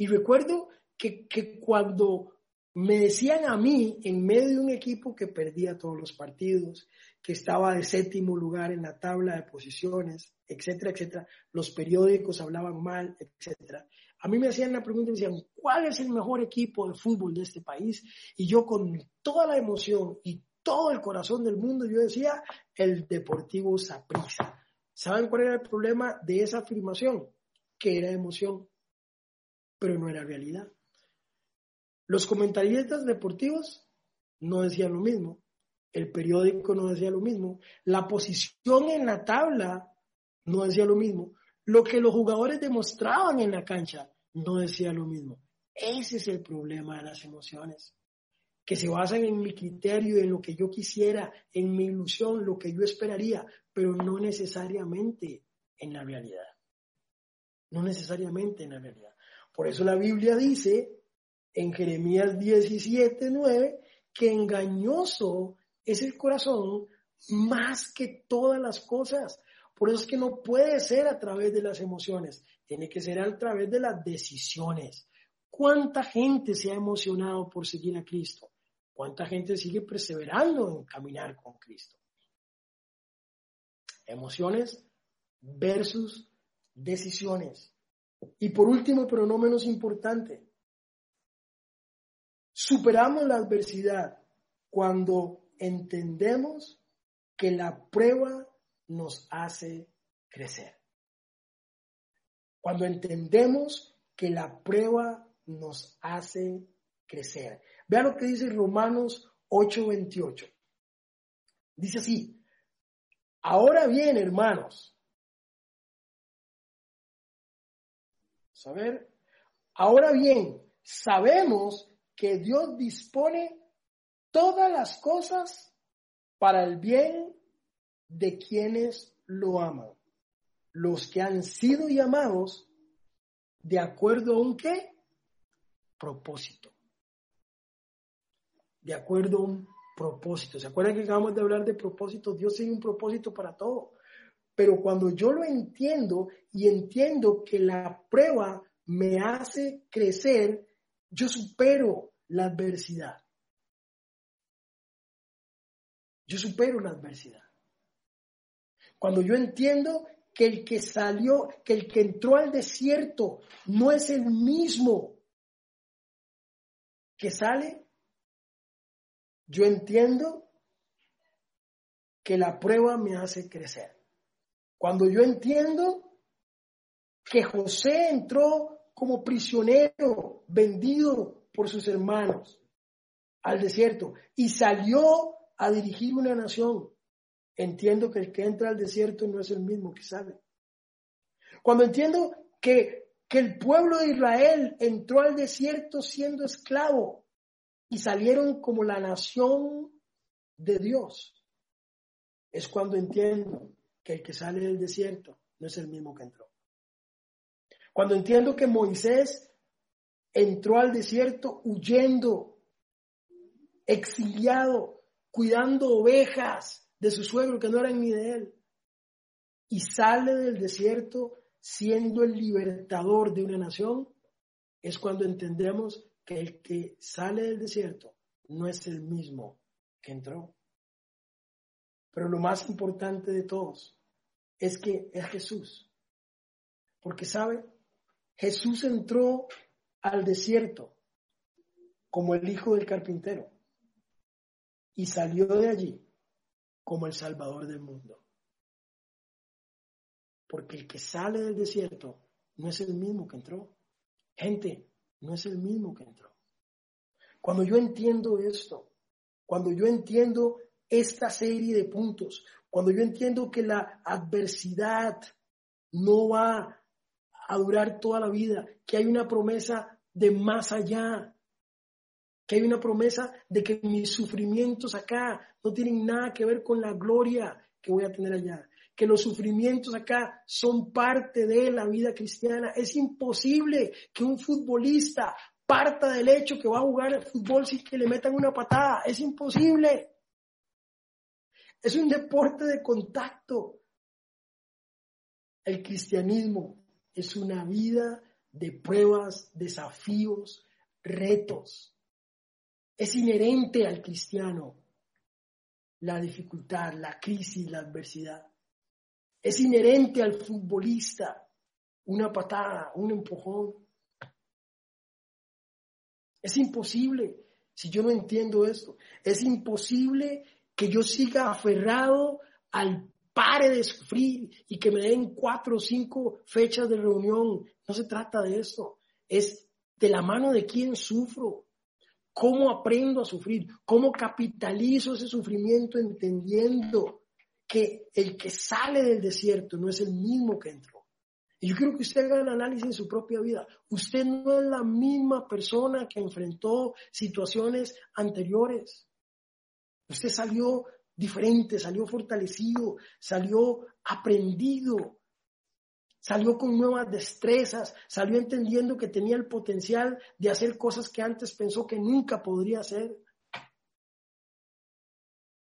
Y recuerdo que, que cuando me decían a mí, en medio de un equipo que perdía todos los partidos, que estaba de séptimo lugar en la tabla de posiciones, etcétera, etcétera, los periódicos hablaban mal, etcétera. A mí me hacían la pregunta me decían, ¿cuál es el mejor equipo de fútbol de este país? Y yo con toda la emoción y todo el corazón del mundo, yo decía, el Deportivo Saprissa. ¿Saben cuál era el problema de esa afirmación? Que era emoción, pero no era realidad. Los comentaristas deportivos no decían lo mismo, el periódico no decía lo mismo, la posición en la tabla no decía lo mismo, lo que los jugadores demostraban en la cancha no decía lo mismo. Ese es el problema de las emociones, que se basan en mi criterio, en lo que yo quisiera, en mi ilusión, lo que yo esperaría, pero no necesariamente en la realidad. No necesariamente en la realidad. Por eso la Biblia dice en Jeremías 17, 9, que engañoso es el corazón más que todas las cosas. Por eso es que no puede ser a través de las emociones, tiene que ser a través de las decisiones. ¿Cuánta gente se ha emocionado por seguir a Cristo? ¿Cuánta gente sigue perseverando en caminar con Cristo? Emociones versus decisiones. Y por último, pero no menos importante, Superamos la adversidad cuando entendemos que la prueba nos hace crecer. Cuando entendemos que la prueba nos hace crecer. Vea lo que dice Romanos 8:28. Dice así, ahora bien, hermanos, saber, ahora bien, sabemos que Dios dispone todas las cosas para el bien de quienes lo aman, los que han sido llamados de acuerdo a un qué? Propósito. De acuerdo a un propósito. ¿Se acuerdan que acabamos de hablar de propósito? Dios tiene un propósito para todo. Pero cuando yo lo entiendo y entiendo que la prueba me hace crecer, yo supero la adversidad. Yo supero la adversidad. Cuando yo entiendo que el que salió, que el que entró al desierto no es el mismo que sale, yo entiendo que la prueba me hace crecer. Cuando yo entiendo que José entró como prisionero, vendido por sus hermanos al desierto y salió a dirigir una nación. Entiendo que el que entra al desierto no es el mismo que sale. Cuando entiendo que, que el pueblo de Israel entró al desierto siendo esclavo y salieron como la nación de Dios, es cuando entiendo que el que sale del desierto no es el mismo que entró. Cuando entiendo que Moisés entró al desierto huyendo, exiliado, cuidando ovejas de su suegro que no eran ni de él. Y sale del desierto siendo el libertador de una nación, es cuando entendemos que el que sale del desierto no es el mismo que entró. Pero lo más importante de todos es que es Jesús. Porque sabe, Jesús entró al desierto como el hijo del carpintero y salió de allí como el salvador del mundo. Porque el que sale del desierto no es el mismo que entró. Gente, no es el mismo que entró. Cuando yo entiendo esto, cuando yo entiendo esta serie de puntos, cuando yo entiendo que la adversidad no va a durar toda la vida, que hay una promesa de más allá, que hay una promesa de que mis sufrimientos acá no tienen nada que ver con la gloria que voy a tener allá, que los sufrimientos acá son parte de la vida cristiana. Es imposible que un futbolista parta del hecho que va a jugar el fútbol sin que le metan una patada. Es imposible. Es un deporte de contacto. El cristianismo es una vida de pruebas, desafíos, retos. Es inherente al cristiano la dificultad, la crisis, la adversidad. Es inherente al futbolista una patada, un empujón. Es imposible si yo no entiendo esto. Es imposible que yo siga aferrado al pare de sufrir y que me den cuatro o cinco fechas de reunión. No se trata de eso. Es de la mano de quién sufro. ¿Cómo aprendo a sufrir? ¿Cómo capitalizo ese sufrimiento entendiendo que el que sale del desierto no es el mismo que entró? Y yo quiero que usted haga un análisis en su propia vida. Usted no es la misma persona que enfrentó situaciones anteriores. Usted salió diferente, salió fortalecido, salió aprendido, salió con nuevas destrezas, salió entendiendo que tenía el potencial de hacer cosas que antes pensó que nunca podría hacer.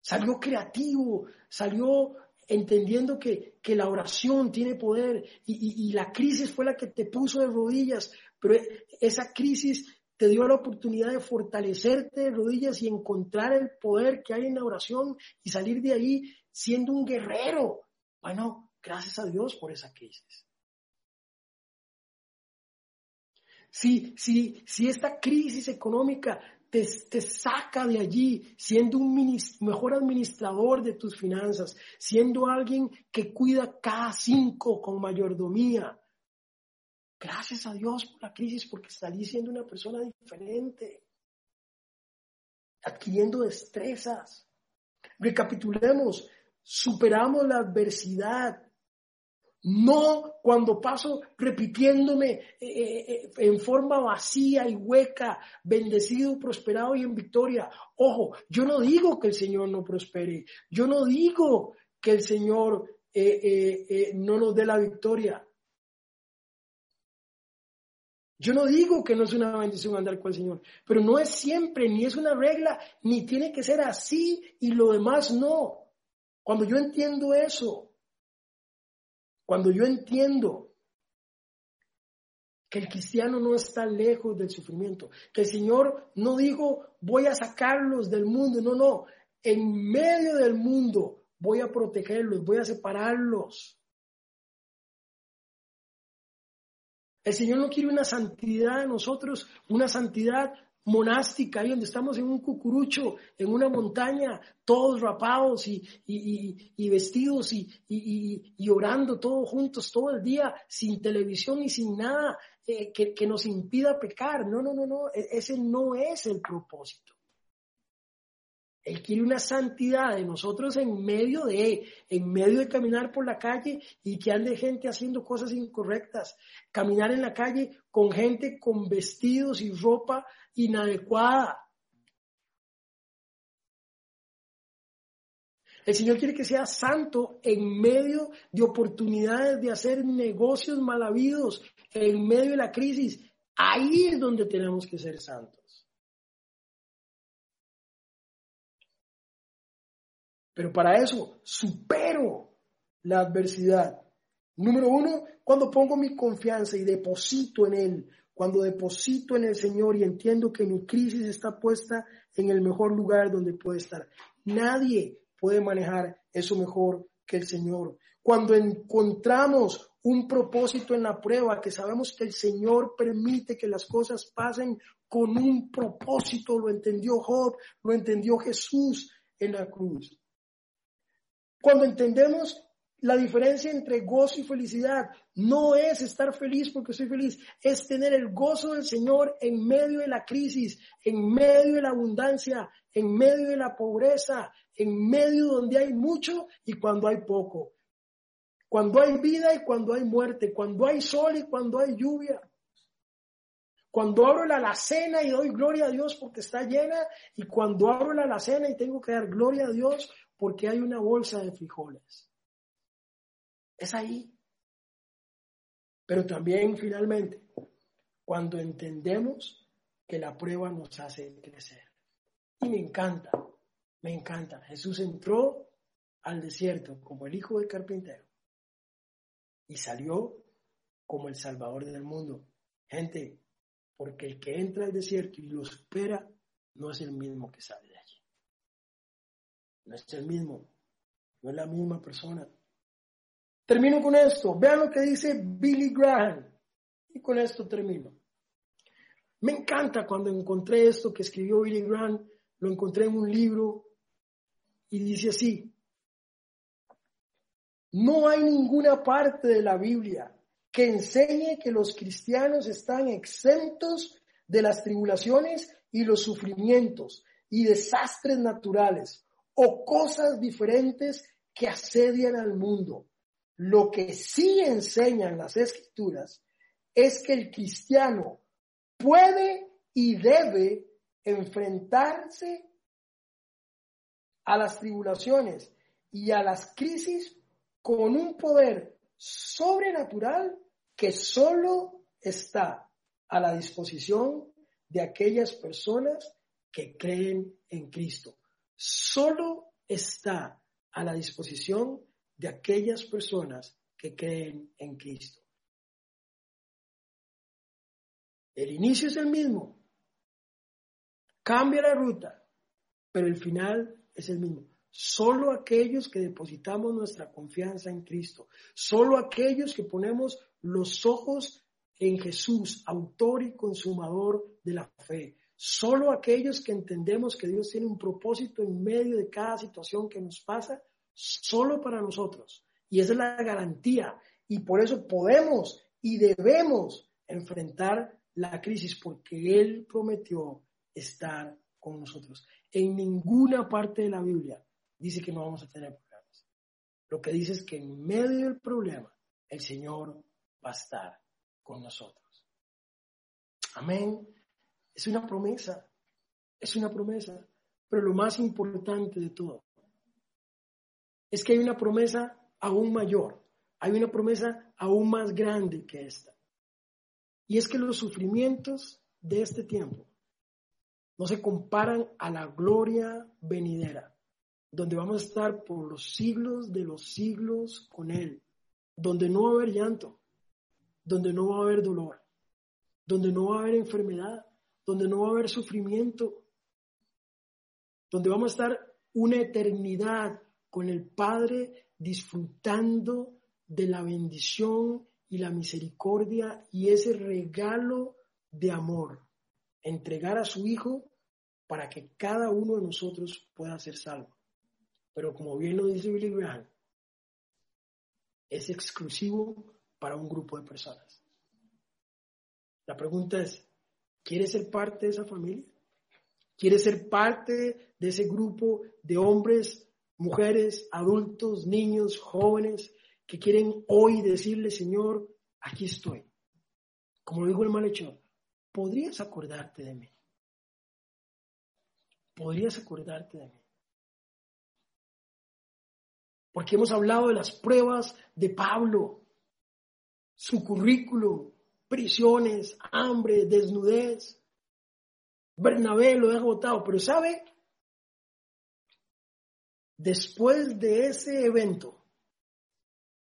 Salió creativo, salió entendiendo que, la oración tiene poder y, y, la crisis fue la que te puso de rodillas, pero esa crisis te dio la oportunidad de fortalecerte de rodillas y encontrar el poder que hay en la oración y salir de ahí siendo un guerrero. Bueno, gracias a Dios por esa crisis. Si, si, si esta crisis económica te, te, saca de allí siendo un mejor administrador de tus finanzas, siendo alguien que cuida cada cinco con mayordomía, Gracias a Dios por la crisis porque salí siendo una persona diferente, adquiriendo destrezas. Recapitulemos, superamos la adversidad. No cuando paso repitiéndome eh, eh, eh, en forma vacía y hueca, bendecido, prosperado y en victoria. Ojo, yo no digo que el Señor no prospere. Yo no digo que el Señor no nos dé la victoria. Yo no digo que no es una bendición andar con el Señor, pero no es siempre, ni es una regla, ni tiene que ser así y lo demás no. Cuando yo entiendo eso, cuando yo entiendo que el cristiano no está lejos del sufrimiento, que el Señor no dijo voy a sacarlos del mundo, no, no, en medio del mundo voy a protegerlos, voy a separarlos. El Señor no quiere una santidad de nosotros, una santidad monástica, ahí donde estamos en un cucurucho, en una montaña, todos rapados y, vestidos y, orando todos juntos todo el día, sin televisión y sin nada eh, que, que nos impida pecar. No, no, no, no, e, ese no es el propósito. Él quiere una santidad de nosotros en medio de, en medio de caminar por la calle y que ande gente haciendo cosas incorrectas. Caminar en la calle con gente con vestidos y ropa inadecuada. El Señor quiere que sea santo en medio de oportunidades de hacer negocios mal habidos, en medio de la crisis. Ahí es donde tenemos que ser santos. Pero para eso supero la adversidad. Número uno, cuando pongo mi confianza y deposito en Él, cuando deposito en el Señor y entiendo que mi crisis está puesta en el mejor lugar donde puede estar. Nadie puede manejar eso mejor que el Señor. Cuando encontramos un propósito en la prueba, que sabemos que el Señor permite que las cosas pasen con un propósito, lo entendió Job, lo entendió Jesús en la cruz. Cuando entendemos la diferencia entre gozo y felicidad. No es estar feliz porque soy feliz, es tener el gozo del Señor en medio de la crisis, en medio de la abundancia, en medio de la pobreza, en medio donde hay mucho y cuando hay poco. Cuando hay vida y cuando hay muerte, cuando hay sol y cuando hay lluvia. Cuando abro la alacena y doy gloria a Dios porque está llena y cuando abro la alacena y tengo que dar gloria a Dios porque hay una bolsa de frijoles. Es ahí. Pero también finalmente, cuando entendemos que la prueba nos hace crecer. Y me encanta, me encanta. Jesús entró al desierto como el hijo del carpintero y salió como el salvador del mundo. Gente, porque el que entra al desierto y lo espera no es el mismo que sale. No es el mismo, no es la misma persona. Termino con esto. Vean lo que dice Billy Graham. Y con esto termino. Me encanta cuando encontré esto que escribió Billy Graham. Lo encontré en un libro y dice así. No hay ninguna parte de la Biblia que enseñe que los cristianos están exentos de las tribulaciones y los sufrimientos y desastres naturales o cosas diferentes que asedian al mundo. Lo que sí enseñan las escrituras es que el cristiano puede y debe enfrentarse a las tribulaciones y a las crisis con un poder sobrenatural que solo está a la disposición de aquellas personas que creen en Cristo. Solo está a la disposición de aquellas personas que creen en Cristo. El inicio es el mismo. Cambia la ruta, pero el final es el mismo. Solo aquellos que depositamos nuestra confianza en Cristo, solo aquellos que ponemos los ojos en Jesús, autor y consumador de la fe, solo aquellos que entendemos que Dios tiene un propósito en medio de cada situación que nos pasa, solo para nosotros. Y esa es la garantía. Y por eso podemos y debemos enfrentar la crisis porque Él prometió estar con nosotros. En ninguna parte de la Biblia dice que no vamos a tener problemas. Lo que dice es que en medio del problema el Señor va a estar con nosotros. Amén. Es una promesa. Es una promesa. Pero lo más importante de todo es que hay una promesa aún mayor, hay una promesa aún más grande que esta. Y es que los sufrimientos de este tiempo no se comparan a la gloria venidera, donde vamos a estar por los siglos de los siglos con Él, donde no va a haber llanto, donde no va a haber dolor, donde no va a haber enfermedad, donde no va a haber sufrimiento, donde vamos a estar una eternidad con el Padre disfrutando de la bendición y la misericordia y ese regalo de amor, entregar a su Hijo para que cada uno de nosotros pueda ser salvo. Pero como bien lo dice Billy Graham, es exclusivo para un grupo de personas. La pregunta es, ¿quieres ser parte de esa familia? ¿Quieres ser parte de ese grupo de hombres mujeres, adultos, niños, jóvenes que quieren hoy decirle, Señor, aquí estoy. Como lo dijo el malhechor, ¿podrías acordarte de mí? ¿Podrías acordarte de mí? Porque hemos hablado de las pruebas de Pablo, su currículo, prisiones, hambre, desnudez. Bernabé lo ha agotado, pero ¿sabe? Después de ese evento,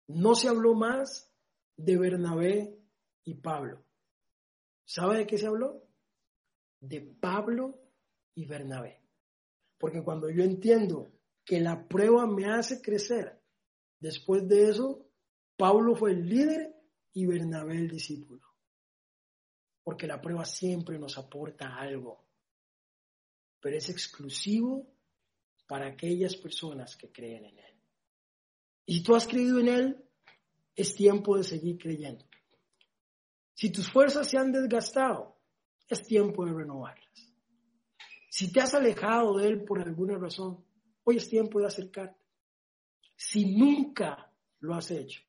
no se habló más de Bernabé y Pablo. ¿Sabe de qué se habló? De Pablo y Bernabé. Porque cuando yo entiendo que la prueba me hace crecer, después de eso, Pablo fue el líder y Bernabé el discípulo. Porque la prueba siempre nos aporta algo, pero es exclusivo para aquellas personas que creen en Él. Y si tú has creído en Él, es tiempo de seguir creyendo. Si tus fuerzas se han desgastado, es tiempo de renovarlas. Si te has alejado de Él por alguna razón, hoy es tiempo de acercarte. Si nunca lo has hecho,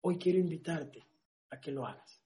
hoy quiero invitarte a que lo hagas.